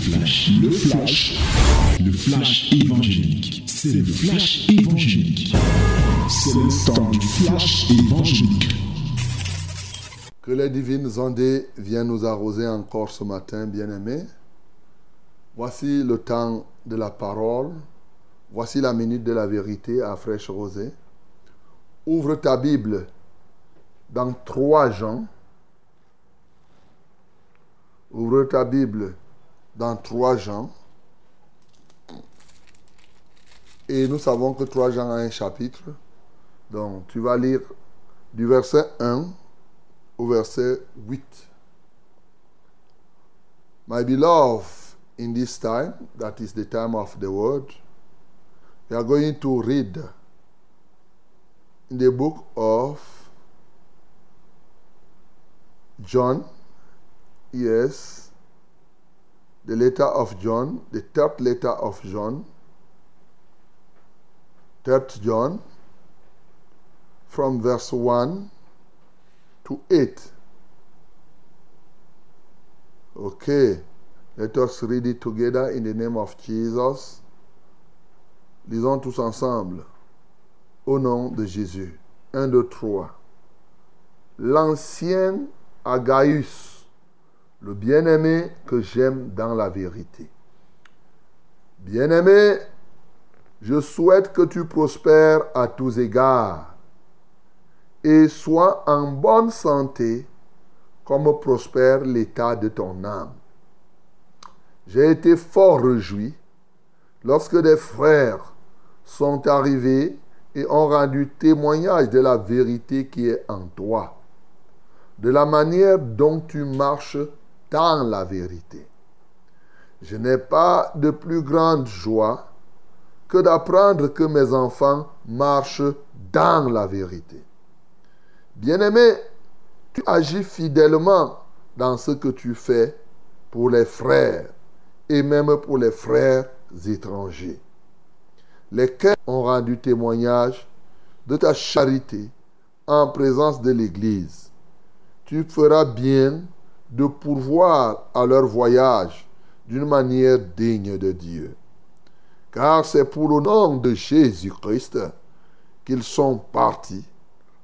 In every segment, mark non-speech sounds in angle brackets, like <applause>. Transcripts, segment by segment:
flash, le flash, le flash évangélique. C'est le flash évangélique. C'est le temps du flash évangélique. Que les divines ondées viennent nous arroser encore ce matin, bien-aimés. Voici le temps de la parole. Voici la minute de la vérité à fraîche rosée. Ouvre ta Bible dans 3 Jean. Ouvre ta Bible dans 3 Jean. Et nous savons que 3 Jean a un chapitre. Donc tu vas lire du verset 1 au verset 8. My beloved, in this time, that is the time of the word, we are going to read in the book of John, yes, the letter of John, the third letter of John, third John, from verse 1 to 8. Okay, let us read it together in the name of Jesus. Lisons tous ensemble. Au nom de Jésus. 1, 2, 3. L'ancien Agaïus, le bien-aimé que j'aime dans la vérité. Bien-aimé, je souhaite que tu prospères à tous égards et sois en bonne santé comme prospère l'état de ton âme. J'ai été fort réjoui lorsque des frères sont arrivés et ont rendu témoignage de la vérité qui est en toi, de la manière dont tu marches dans la vérité. Je n'ai pas de plus grande joie que d'apprendre que mes enfants marchent dans la vérité. Bien-aimé, tu agis fidèlement dans ce que tu fais pour les frères et même pour les frères étrangers, lesquels ont rendu témoignage de ta charité en présence de l'Église. Tu feras bien de pourvoir à leur voyage d'une manière digne de Dieu. Car c'est pour le nom de Jésus-Christ qu'ils sont partis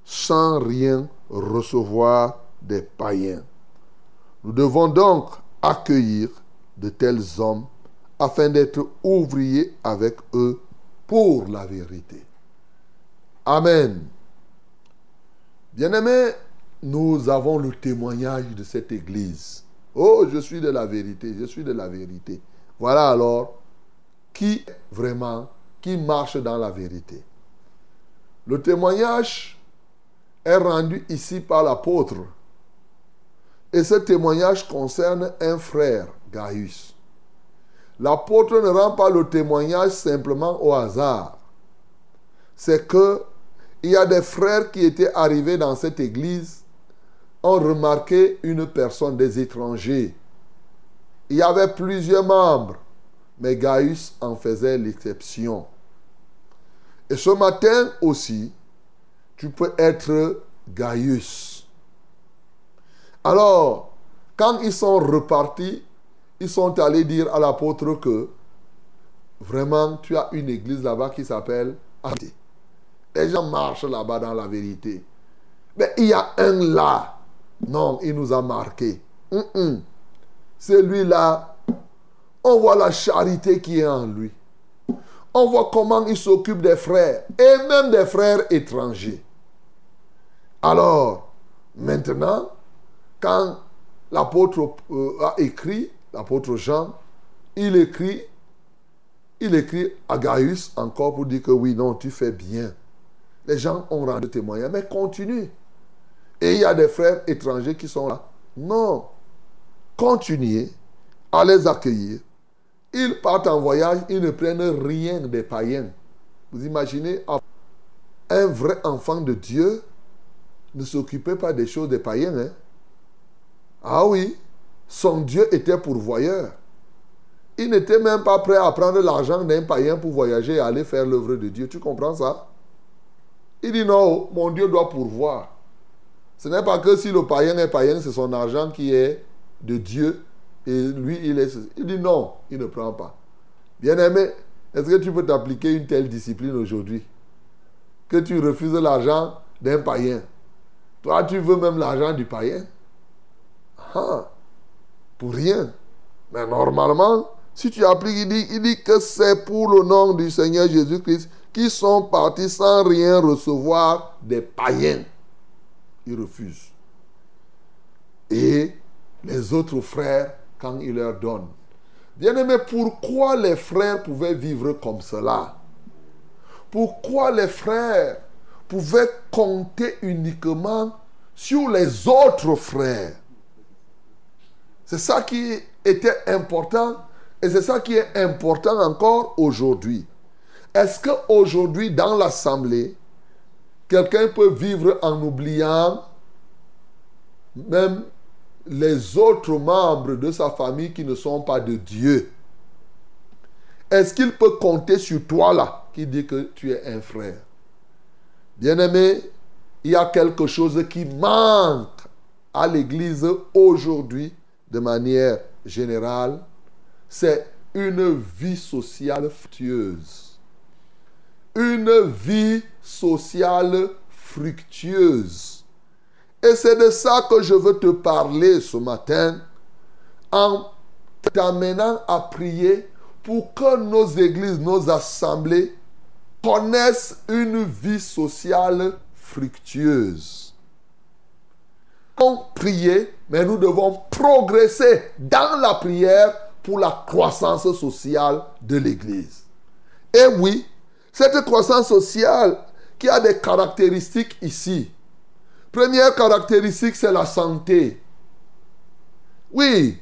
sans rien recevoir des païens. Nous devons donc accueillir de tels hommes afin d'être ouvriers avec eux pour la vérité. Amen. Bien-aimés, nous avons le témoignage de cette Église. Oh, je suis de la vérité, je suis de la vérité. Voilà alors qui vraiment, qui marche dans la vérité. Le témoignage est rendu ici par l'apôtre. Et ce témoignage concerne un frère, Gaius. L'apôtre ne rend pas le témoignage simplement au hasard. C'est que il y a des frères qui étaient arrivés dans cette église, ont remarqué une personne des étrangers. Il y avait plusieurs membres, mais Gaius en faisait l'exception. Et ce matin aussi, tu peux être Gaius. Alors, quand ils sont repartis, ils sont allés dire à l'apôtre que vraiment tu as une église là-bas qui s'appelle. Les gens marchent là-bas dans la vérité. Mais il y a un là. Non, il nous a marqué. Celui-là, on voit la charité qui est en lui. On voit comment il s'occupe des frères et même des frères étrangers. Alors, maintenant, quand l'apôtre euh, a écrit, l'apôtre Jean, il écrit, il écrit à Gaius encore pour dire que oui, non, tu fais bien. Les gens ont rendu témoignage, mais continue. Et il y a des frères étrangers qui sont là. Non, continuez à les accueillir. Ils partent en voyage, ils ne prennent rien des païens. Vous imaginez un vrai enfant de Dieu ne s'occupait pas des choses des païens. Hein? Ah oui, son Dieu était pourvoyeur. Il n'était même pas prêt à prendre l'argent d'un païen pour voyager et aller faire l'œuvre de Dieu. Tu comprends ça? Il dit non, mon Dieu doit pourvoir. Ce n'est pas que si le païen est païen, c'est son argent qui est de Dieu Et lui, il est... Il dit non, il ne prend pas. Bien-aimé, est-ce que tu peux t'appliquer une telle discipline aujourd'hui? Que tu refuses l'argent d'un païen. Toi, tu veux même l'argent du païen. Ah, pour rien. Mais normalement, si tu appliques, il dit, il dit que c'est pour le nom du Seigneur Jésus-Christ qui sont partis sans rien recevoir des païens. Ils refusent. Et les autres frères, quand il leur donne. Bien-aimé, pourquoi les frères pouvaient vivre comme cela? Pourquoi les frères pouvaient compter uniquement sur les autres frères? C'est ça qui était important et c'est ça qui est important encore aujourd'hui. Est-ce qu'aujourd'hui, dans l'assemblée, quelqu'un peut vivre en oubliant même les autres membres de sa famille qui ne sont pas de Dieu Est-ce qu'il peut compter sur toi là, qui dit que tu es un frère? Bien-aimé, il y a quelque chose qui manque à l'Église aujourd'hui de manière générale. C'est une vie sociale fructueuse. Une vie sociale fructueuse. Et c'est de ça que je veux te parler ce matin en t'amenant à prier pour que nos églises, nos assemblées connaissent une vie sociale fructueuse. On prier, mais nous devons progresser dans la prière pour la croissance sociale de l'Église. Et oui, cette croissance sociale qui a des caractéristiques ici. Première caractéristique, c'est la santé. Oui,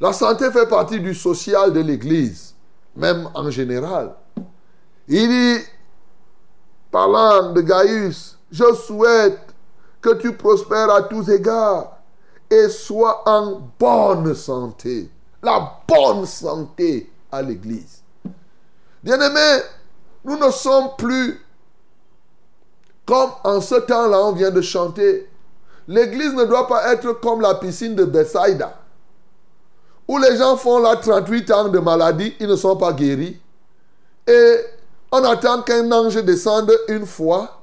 la santé fait partie du social de l'Église, même en général. Il dit, parlant de Gaius, je souhaite que tu prospères à tous égards et sois en bonne santé. La bonne santé à l'Église. Bien-aimés, nous ne sommes plus comme en ce temps-là, on vient de chanter. L'église ne doit pas être comme la piscine de Bethsaida, où les gens font là 38 ans de maladie, ils ne sont pas guéris. Et on attend qu'un ange descende une fois,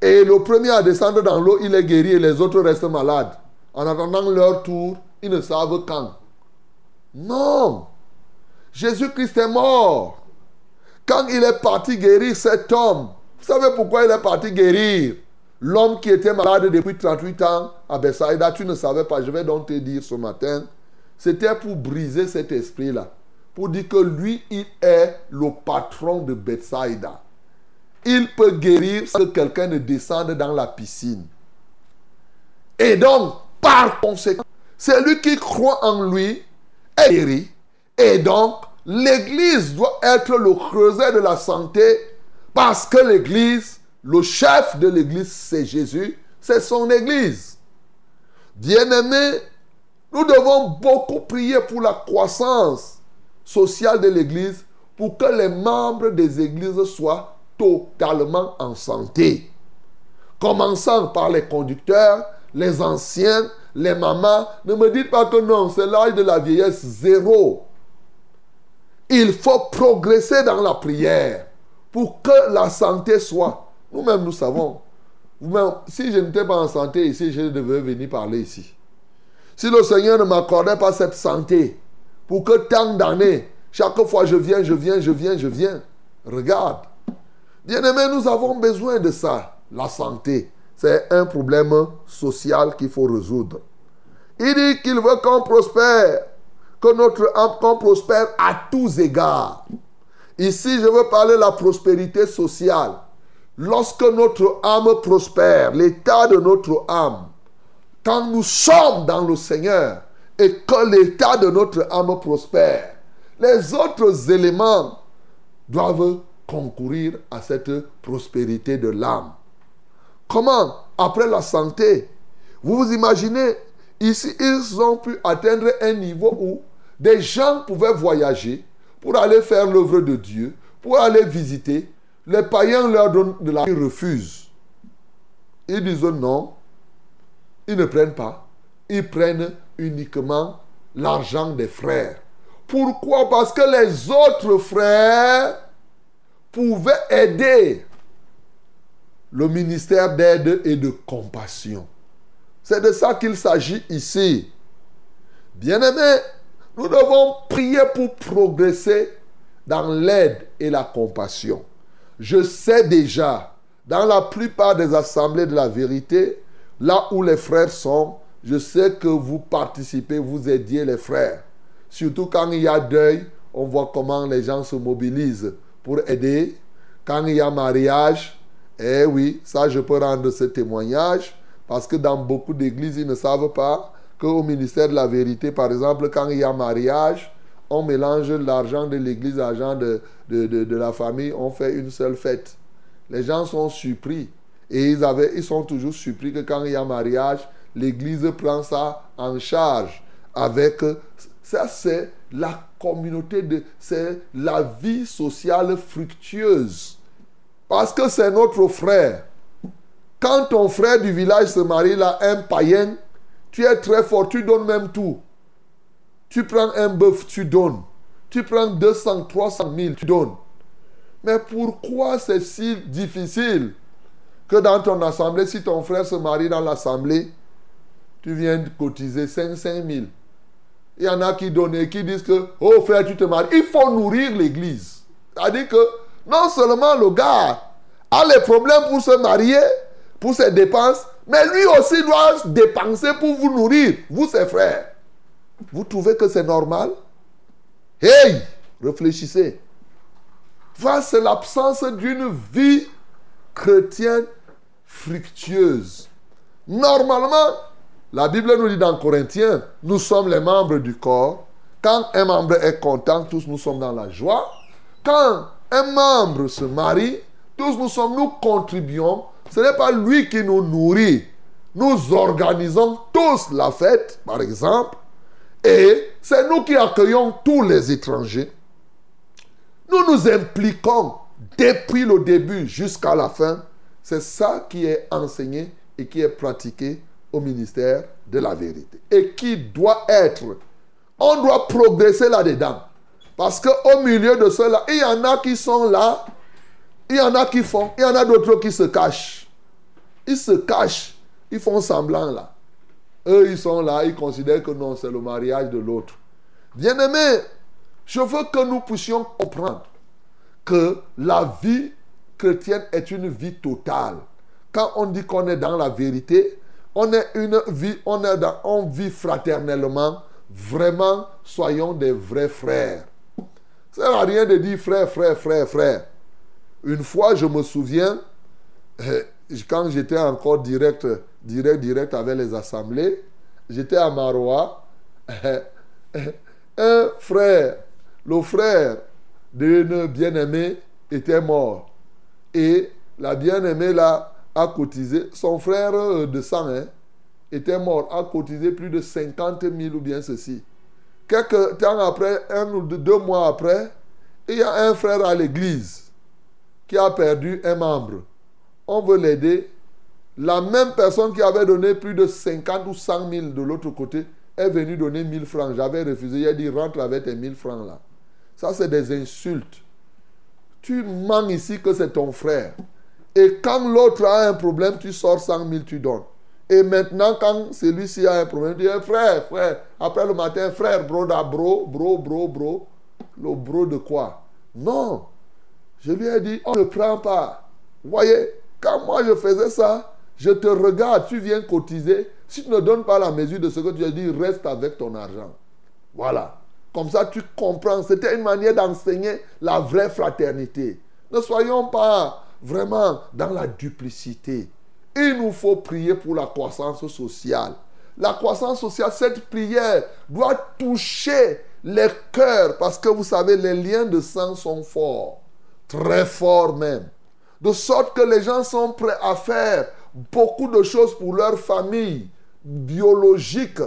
et le premier à descendre dans l'eau, il est guéri et les autres restent malades. En attendant leur tour, ils ne savent quand. Non. Jésus-Christ est mort. Quand il est parti guérir cet homme, vous savez pourquoi il est parti guérir? L'homme qui était malade depuis 38 ans à Bethsaida, tu ne savais pas, je vais donc te dire ce matin, c'était pour briser cet esprit-là. Pour dire que lui, il est le patron de Bethsaida. Il peut guérir sans que quelqu'un ne descende dans la piscine. Et donc, par conséquent, celui qui croit en lui est guéri. Et donc, l'Église doit être le creuset de la santé parce que l'Église, le chef de l'Église, c'est Jésus, c'est son Église. Bien-aimés, nous devons beaucoup prier pour la croissance sociale de l'Église pour que les membres des églises soient totalement en santé. Commençant par les conducteurs, les anciens, les mamans. Ne me dites pas que non, c'est l'âge de la vieillesse zéro. Il faut progresser dans la prière pour que la santé soit. Nous-mêmes, nous savons. si je n'étais pas en santé ici, je devais venir parler ici. Si le Seigneur ne m'accordait pas cette santé, pour que tant d'années, chaque fois je viens, je viens, je viens, je viens, regarde. Bien-aimés, nous avons besoin de ça, la santé. C'est un problème social qu'il faut résoudre. Il dit qu'il veut qu'on prospère, que notre âme prospère à tous égards. Ici, je veux parler de la prospérité sociale. Lorsque notre âme prospère, l'état de notre âme, quand nous sommes dans le Seigneur et que l'état de notre âme prospère, les autres éléments doivent concourir à cette prospérité de l'âme. Comment? Après la santé, vous vous imaginez, ici, ils ont pu atteindre un niveau où des gens pouvaient voyager pour aller faire l'œuvre de Dieu, pour aller visiter. Les païens leur donnent de la... Ils refusent. Ils disent non. Ils ne prennent pas. Ils prennent uniquement l'argent des frères. Pourquoi? Parce que les autres frères pouvaient aider le ministère d'aide et de compassion. C'est de ça qu'il s'agit ici. Bien-aimés, nous devons prier pour progresser dans l'aide et la compassion. Je sais déjà, dans la plupart des assemblées de la vérité, là où les frères sont, je sais que vous participez, vous aidiez les frères. Surtout quand il y a deuil, on voit comment les gens se mobilisent pour aider. Quand il y a mariage, eh oui, ça je peux rendre ce témoignage parce que dans beaucoup d'églises, ils ne savent pas qu'au ministère de la vérité, par exemple, quand il y a mariage, on mélange l'argent de l'église, l'argent de, de, de, la famille, on fait une seule fête. Les gens sont surpris. Et ils, avaient, ils sont toujours surpris que quand il y a mariage, l'église prend ça en charge. Avec ça, c'est la communauté, de, c'est la vie sociale fructueuse. Parce que c'est notre frère. Quand ton frère du village se marie là, un païen, tu es très fort, tu donnes même tout. Tu prends un bœuf, tu donnes. Tu prends 200, 300 000, tu donnes. Mais pourquoi c'est si difficile que dans ton assemblée, si ton frère se marie dans l'assemblée, tu viens de cotiser 5, 000 Il y en a qui donnent et qui disent que, oh frère, tu te maries. Il faut nourrir l'église. C'est-à-dire que non seulement le gars a les problèmes pour se marier, pour ses dépenses, mais lui aussi doit dépenser pour vous nourrir, vous ses frères. Vous trouvez que c'est normal? Hey Réfléchissez. Voilà, c'est l'absence d'une vie chrétienne fructueuse. Normalement, la Bible nous dit dans Corinthiens, nous sommes les membres du corps. Quand un membre est content, tous nous sommes dans la joie. Quand un membre se marie, tous nous sommes, nous contribuons. Ce n'est pas lui qui nous nourrit. Nous organisons tous la fête, par exemple. Et c'est nous qui accueillons tous les étrangers. Nous nous impliquons depuis le début jusqu'à la fin. C'est ça qui est enseigné et qui est pratiqué au ministère de la vérité. Et qui doit être. On doit progresser là-dedans. Parce qu'au milieu de cela, il y en a qui sont là, il y en a qui font, il y en a d'autres qui se cachent. Ils se cachent, ils font semblant là. Eux, ils sont là, ils considèrent que non, c'est le mariage de l'autre. Bien-aimé, je veux que nous puissions comprendre que la vie chrétienne est une vie totale. Quand on dit qu'on est dans la vérité, on est une vie, on, est dans, on vit fraternellement. Vraiment, soyons des vrais frères. Ça n'a rien de dire frère, frère, frère, frère. Une fois, je me souviens, euh, quand j'étais encore direct, direct, direct avec les assemblées, j'étais à Marois. <laughs> Un frère, le frère d'une bien-aimée était mort. Et la bien-aimée là a cotisé, son frère euh, de sang hein, était mort, a cotisé plus de 50 000 ou bien ceci. Quelques temps après, un ou deux mois après, il y a un frère à l'église qui a perdu un membre. On veut l'aider. La même personne qui avait donné plus de 50 ou 100 000 de l'autre côté est venue donner 1000 francs. J'avais refusé. Il a dit rentre avec tes 1000 francs là. Ça, c'est des insultes. Tu mens ici que c'est ton frère. Et quand l'autre a un problème, tu sors 100 000, tu donnes. Et maintenant, quand celui-ci a un problème, tu dis frère, frère. Après le matin, frère, bro, da, bro, bro, bro, bro. Le bro de quoi? Non. Je lui ai dit, on ne prend pas. Voyez, quand moi je faisais ça, je te regarde, tu viens cotiser. Si tu ne donnes pas la mesure de ce que tu as dit, reste avec ton argent. Voilà. Comme ça, tu comprends. C'était une manière d'enseigner la vraie fraternité. Ne soyons pas vraiment dans la duplicité. Il nous faut prier pour la croissance sociale. La croissance sociale, cette prière doit toucher les cœurs parce que vous savez, les liens de sang sont forts, très forts même. De sorte que les gens sont prêts à faire beaucoup de choses pour leur famille biologique.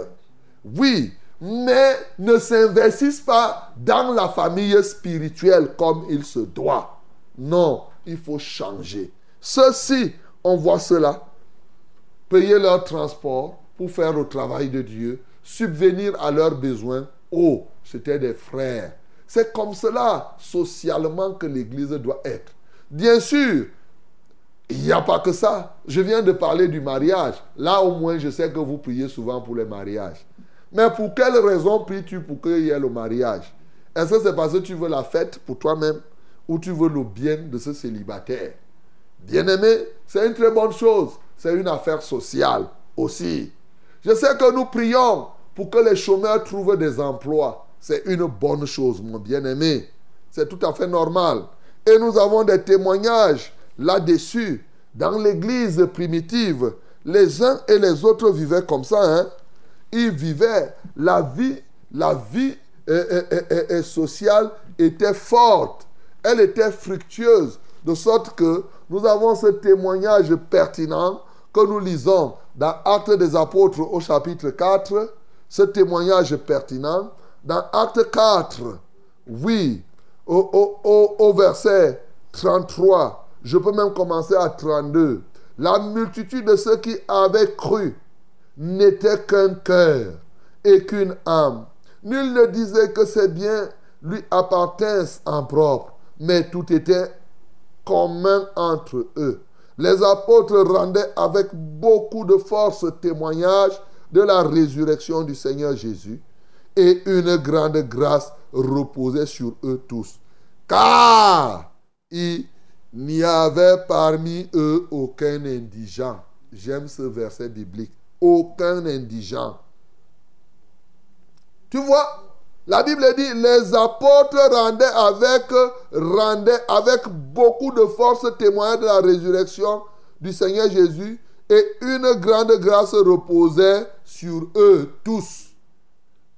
Oui, mais ne s'investissent pas dans la famille spirituelle comme il se doit. Non, il faut changer. Ceci on voit cela, payer leur transport pour faire le travail de Dieu, subvenir à leurs besoins. Oh, c'était des frères. C'est comme cela, socialement, que l'Église doit être. Bien sûr, il n'y a pas que ça. Je viens de parler du mariage. Là, au moins, je sais que vous priez souvent pour les mariages. Mais pour quelle raison pries-tu pour qu'il y ait le mariage? Est-ce que c'est parce que tu veux la fête pour toi-même ou tu veux le bien de ce célibataire? Bien-aimé, c'est une très bonne chose. C'est une affaire sociale aussi. Je sais que nous prions pour que les chômeurs trouvent des emplois. C'est une bonne chose, mon bien-aimé. C'est tout à fait normal. Et nous avons des témoignages là-dessus. Dans l'église primitive, les uns et les autres vivaient comme ça. Hein? Ils vivaient la vie, la vie sociale était forte. Elle était fructueuse. De sorte que nous avons ce témoignage pertinent que nous lisons dans Actes des Apôtres au chapitre 4. Ce témoignage pertinent. Dans Acte 4, oui, au, verset 33, je peux même commencer à 32. La multitude de ceux qui avaient cru n'était qu'un cœur et qu'une âme. Nul ne disait que ces biens lui appartinssent en propre, mais tout était commun entre eux. Les apôtres rendaient avec beaucoup de force témoignage de la résurrection du Seigneur Jésus et une grande grâce reposait sur eux tous. Car il n'y avait parmi eux aucun indigent. J'aime ce verset biblique. Aucun indigent. Tu vois, la Bible dit, les apôtres rendaient avec, rendaient avec beaucoup de force témoignage de la résurrection du Seigneur Jésus et une grande grâce reposait sur eux tous.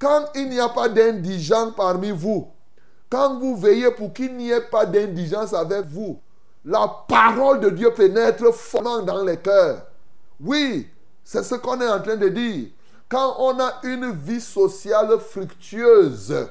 Quand il n'y a pas d'indigence parmi vous, quand vous veillez pour qu'il n'y ait pas d'indigence avec vous, la parole de Dieu pénètre fortement dans les cœurs. Oui, c'est ce qu'on est en train de dire. Quand on a une vie sociale fructueuse,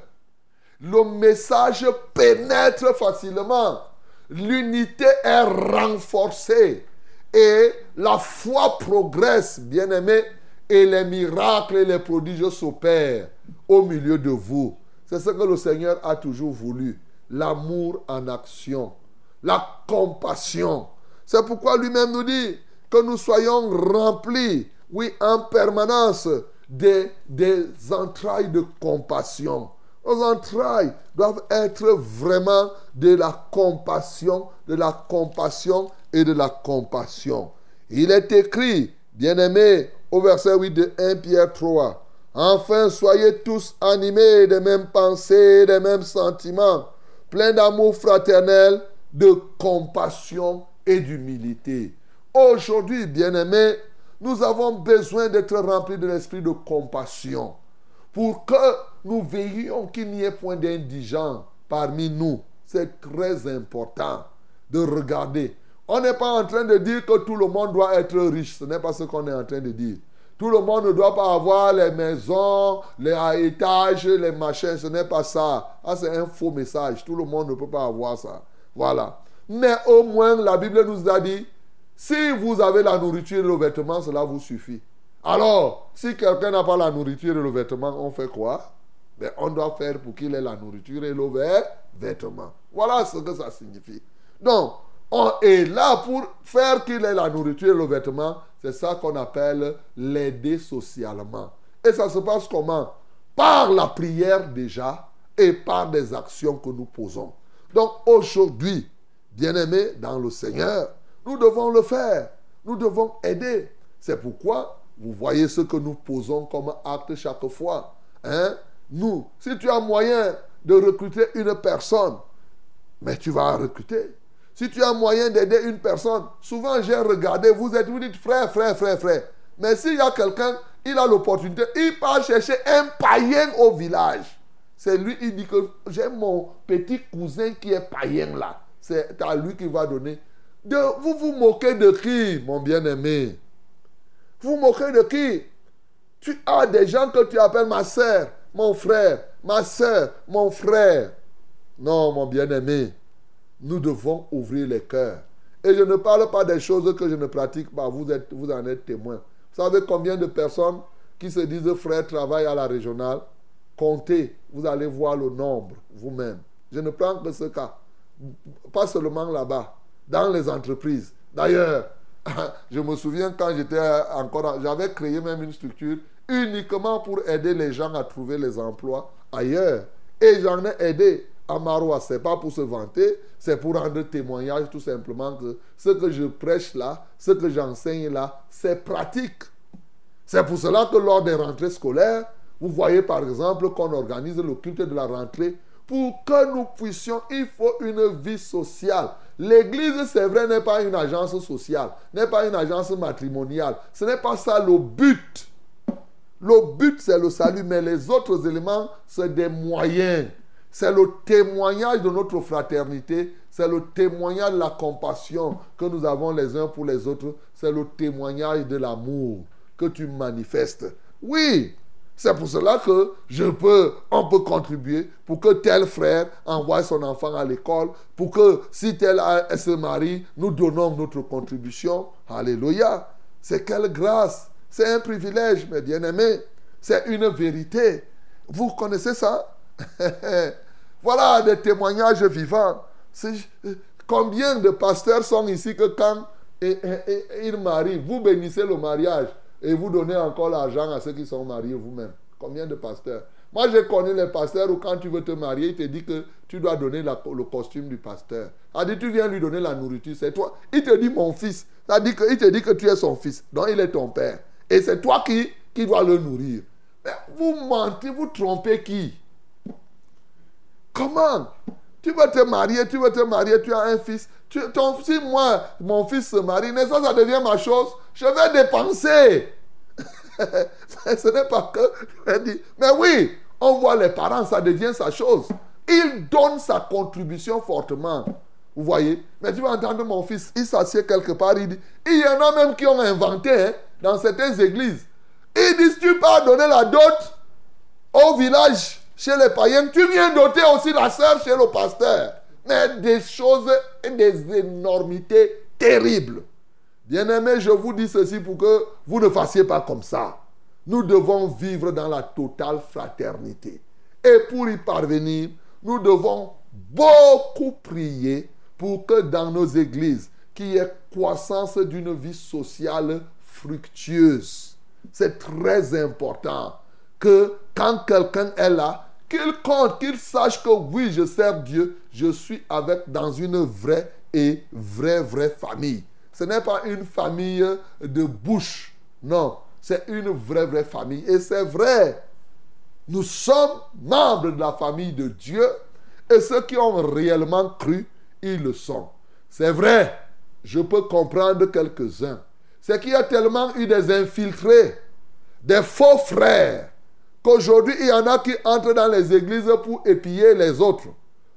le message pénètre facilement. L'unité est renforcée et la foi progresse, bien aimé, et les miracles et les prodiges s'opèrent au milieu de vous. C'est ce que le Seigneur a toujours voulu. L'amour en action. La compassion. C'est pourquoi lui-même nous dit que nous soyons remplis, oui, en permanence des, des entrailles de compassion. Nos entrailles doivent être vraiment de la compassion, de la compassion et de la compassion. Il est écrit, bien-aimé, au verset 8 de 1 Pierre 3, Enfin, soyez tous animés des mêmes pensées, des mêmes sentiments, pleins d'amour fraternel, de compassion et d'humilité. Aujourd'hui, bien-aimés, nous avons besoin d'être remplis de l'esprit de compassion pour que nous veillions qu'il n'y ait point d'indigents parmi nous. C'est très important de regarder. On n'est pas en train de dire que tout le monde doit être riche. Ce n'est pas ce qu'on est en train de dire. Tout le monde ne doit pas avoir les maisons, les étages, les machins. Ce n'est pas ça. Ah, c'est un faux message. Tout le monde ne peut pas avoir ça. Voilà. Mais au moins, la Bible nous a dit, si vous avez la nourriture et le vêtement, cela vous suffit. Alors, si quelqu'un n'a pas la nourriture et le vêtement, on fait quoi? Ben, On doit faire pour qu'il ait la nourriture et le vêtement. Voilà ce que ça signifie. Donc, on est là pour faire qu'il ait la nourriture et le vêtement. C'est ça qu'on appelle l'aider socialement. Et ça se passe comment? Par la prière déjà et par des actions que nous posons. Donc aujourd'hui, bien-aimés dans le Seigneur, nous devons le faire. Nous devons aider. C'est pourquoi vous voyez ce que nous posons comme acte chaque fois. Hein? Nous, si tu as moyen de recruter une personne, mais tu vas recruter. Si tu as moyen d'aider une personne, souvent j'ai regardé, vous êtes, vous dites frère, frère, frère, frère. Mais s'il y a quelqu'un, il a l'opportunité, il part chercher un païen au village. C'est lui, il dit que j'ai mon petit cousin qui est païen là. C'est à lui qui va donner. De, vous vous moquez de qui, mon bien-aimé? Vous vous moquez de qui? Tu as des gens que tu appelles ma soeur, mon frère, ma soeur, mon frère. Non, mon bien-aimé nous devons ouvrir les cœurs. Et je ne parle pas des choses que je ne pratique pas. Vous, êtes, vous en êtes témoin. Vous savez combien de personnes qui se disent frères travaillent à la régionale, comptez, vous allez voir le nombre vous-même. Je ne prends que ce cas. Pas seulement là-bas, dans les entreprises. D'ailleurs, <laughs> je me souviens quand j'étais encore, j'avais créé même une structure uniquement pour aider les gens à trouver les emplois ailleurs. Et j'en ai aidé à Marois. Ce n'est pas pour se vanter, c'est pour rendre témoignage tout simplement que ce que je prêche là, ce que j'enseigne là, c'est pratique. C'est pour cela que lors des rentrées scolaires, vous voyez par exemple qu'on organise le culte de la rentrée. Pour que nous puissions, il faut une vie sociale. L'église, c'est vrai, n'est pas une agence sociale, n'est pas une agence matrimoniale. Ce n'est pas ça le but. Le but, c'est le salut, mais les autres éléments, c'est des moyens. C'est le témoignage de notre fraternité, c'est le témoignage de la compassion que nous avons les uns pour les autres, c'est le témoignage de l'amour que tu manifestes. Oui, c'est pour cela que je peux, on peut contribuer pour que tel frère envoie son enfant à l'école, pour que si tel se marie, nous donnons notre contribution. Alléluia. C'est quelle grâce. C'est un privilège, mes bien-aimés. C'est une vérité. Vous connaissez ça? <laughs> Voilà des témoignages vivants. Combien de pasteurs sont ici que quand ils marient, vous bénissez le mariage et vous donnez encore l'argent à ceux qui sont mariés vous-même Combien de pasteurs? Moi, j'ai connu les pasteurs où quand tu veux te marier, il te dit que tu dois donner le costume du pasteur. Il dit, tu viens lui donner la nourriture, c'est toi. Il te dit, mon fils. Ça dit que, il te dit que tu es son fils, donc il est ton père. Et c'est toi qui, qui dois le nourrir. Mais vous mentez, vous trompez qui? Comment Tu veux te marier, tu veux te marier, tu as un fils. ton, si moi, mon fils se marie, ça, ça devient ma chose. Je vais dépenser. <laughs> Ce n'est pas que Mais oui, on voit les parents, ça devient sa chose. Il donne sa contribution fortement. Vous voyez? Mais tu vas entendre mon fils, il s'assied quelque part, il dit, il y en a même qui ont inventé hein, dans certaines églises. Ils disent, tu peux donner la dot au village, chez les païens, tu viens doter aussi la sœur chez le pasteur. Mais des choses des énormités terribles. Bien-aimés, je vous dis ceci pour que vous ne fassiez pas comme ça. Nous devons vivre dans la totale fraternité. Et pour y parvenir, nous devons beaucoup prier pour que dans nos églises, qu'il y ait croissance d'une vie sociale fructueuse. C'est très important que quand quelqu'un est là, qu'il compte, qu'il sache que oui, je sers Dieu, je suis avec dans une vraie et vraie, vraie famille. Ce n'est pas une famille de bouche, non, c'est une vraie, vraie famille. Et c'est vrai, nous sommes membres de la famille de Dieu et ceux qui ont réellement cru, ils le sont. C'est vrai, je peux comprendre quelques-uns. C'est qu'il y a tellement eu des infiltrés, des faux frères, qu'aujourd'hui il y en a qui entrent dans les églises pour épier les autres,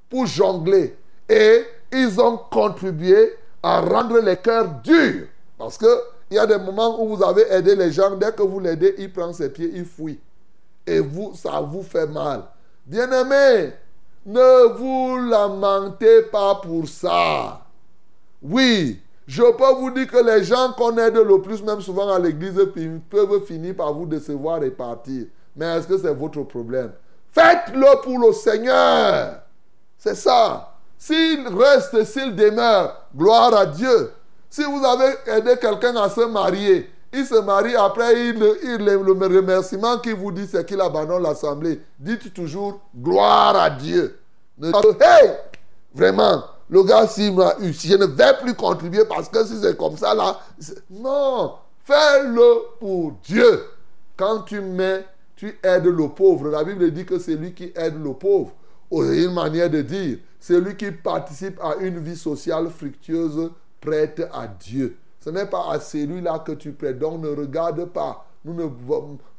pour jongler. Et ils ont contribué à rendre les cœurs durs. Parce qu'il y a des moments où vous avez aidé les gens, dès que vous l'aidez, il prend ses pieds, il fuit. Et vous, ça vous fait mal. Bien-aimés, ne vous lamentez pas pour ça. Oui, je peux vous dire que les gens qu'on aide le plus, même souvent à l'église, peuvent finir par vous décevoir et partir. Mais est-ce que c'est votre problème? Faites-le pour le Seigneur. C'est ça. S'il reste, s'il demeure, gloire à Dieu. Si vous avez aidé quelqu'un à se marier, il se marie, après il, le remerciement qu'il vous dit, c'est qu'il abandonne l'assemblée. Dites toujours gloire à Dieu. Hey! Vraiment, le gars, s'il m'a eu, je ne vais plus contribuer parce que si c'est comme ça, là. Non, fais-le pour Dieu. Quand tu mets, tu aides le pauvre. La Bible dit que c'est lui qui aide le pauvre. C'est une manière de dire, c'est lui qui participe à une vie sociale fructueuse, prête à Dieu. Ce n'est pas à celui-là que tu prêtes. Donc ne regarde pas. Nous ne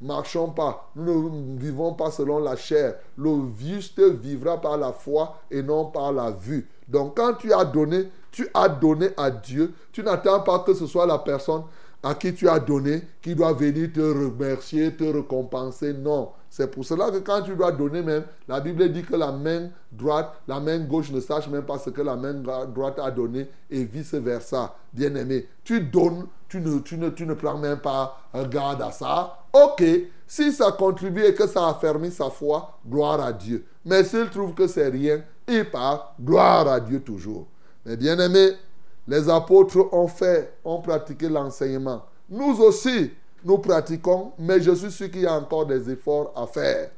marchons pas. Nous ne vivons pas selon la chair. Le juste vivra par la foi et non par la vue. Donc quand tu as donné, tu as donné à Dieu. Tu n'attends pas que ce soit la personne à qui tu as donné qui doit venir te remercier, te récompenser. Non. C'est pour cela que quand tu dois donner même, la Bible dit que la main droite, la main gauche ne sache même pas ce que la main droite a donné et vice-versa. Bien-aimé, tu donnes, tu ne, tu, ne, tu ne prends même pas garde à ça. Ok, si ça contribue et que ça a fermé sa foi, gloire à Dieu. Mais s'il trouve que c'est rien, il part, gloire à Dieu toujours. Mais bien aimé, les apôtres ont fait, ont pratiqué l'enseignement. Nous aussi, nous pratiquons, mais je suis sûr qu'il y a encore des efforts à faire.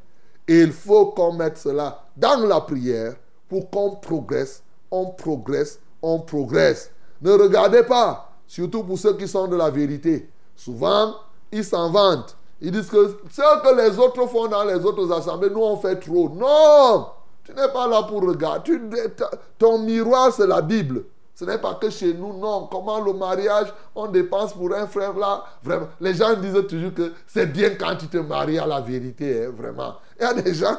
Et il faut qu'on mette cela dans la prière pour qu'on progresse, on progresse, on progresse. Ne regardez pas, surtout pour ceux qui sont de la vérité. Souvent, ils s'en vantent. Ils disent que ce que les autres font dans les autres assemblées, nous on fait trop. Non, tu n'es pas là pour regarder. ton miroir, c'est la Bible. Ce n'est pas que chez nous, non. Comment le mariage, on dépense pour un frère là. Vraiment. Les gens disent toujours que c'est bien quand tu te maries à la vérité, hein, vraiment. Il y a des gens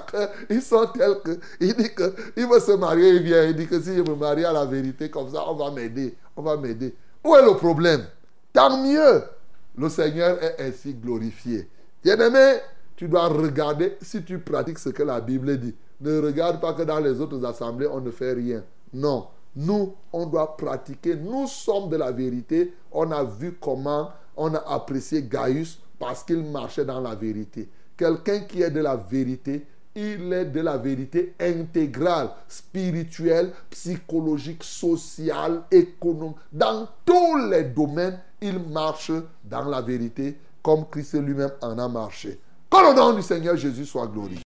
qui sont tels que. Il dit qu'il veut se marier, il vient, il dit que si je me marie à la vérité, comme ça, on va m'aider. On va m'aider. Où est le problème? Tant mieux. Le Seigneur est ainsi glorifié. Bien-aimé, tu dois regarder si tu pratiques ce que la Bible dit. Ne regarde pas que dans les autres assemblées, on ne fait rien. Non. Nous, on doit pratiquer. Nous sommes de la vérité. On a vu comment on a apprécié Gaius parce qu'il marchait dans la vérité. Quelqu'un qui est de la vérité, il est de la vérité intégrale, spirituelle, psychologique, sociale, économique. Dans tous les domaines, il marche dans la vérité comme Christ lui-même en a marché. Que le nom du Seigneur Jésus soit glorifié.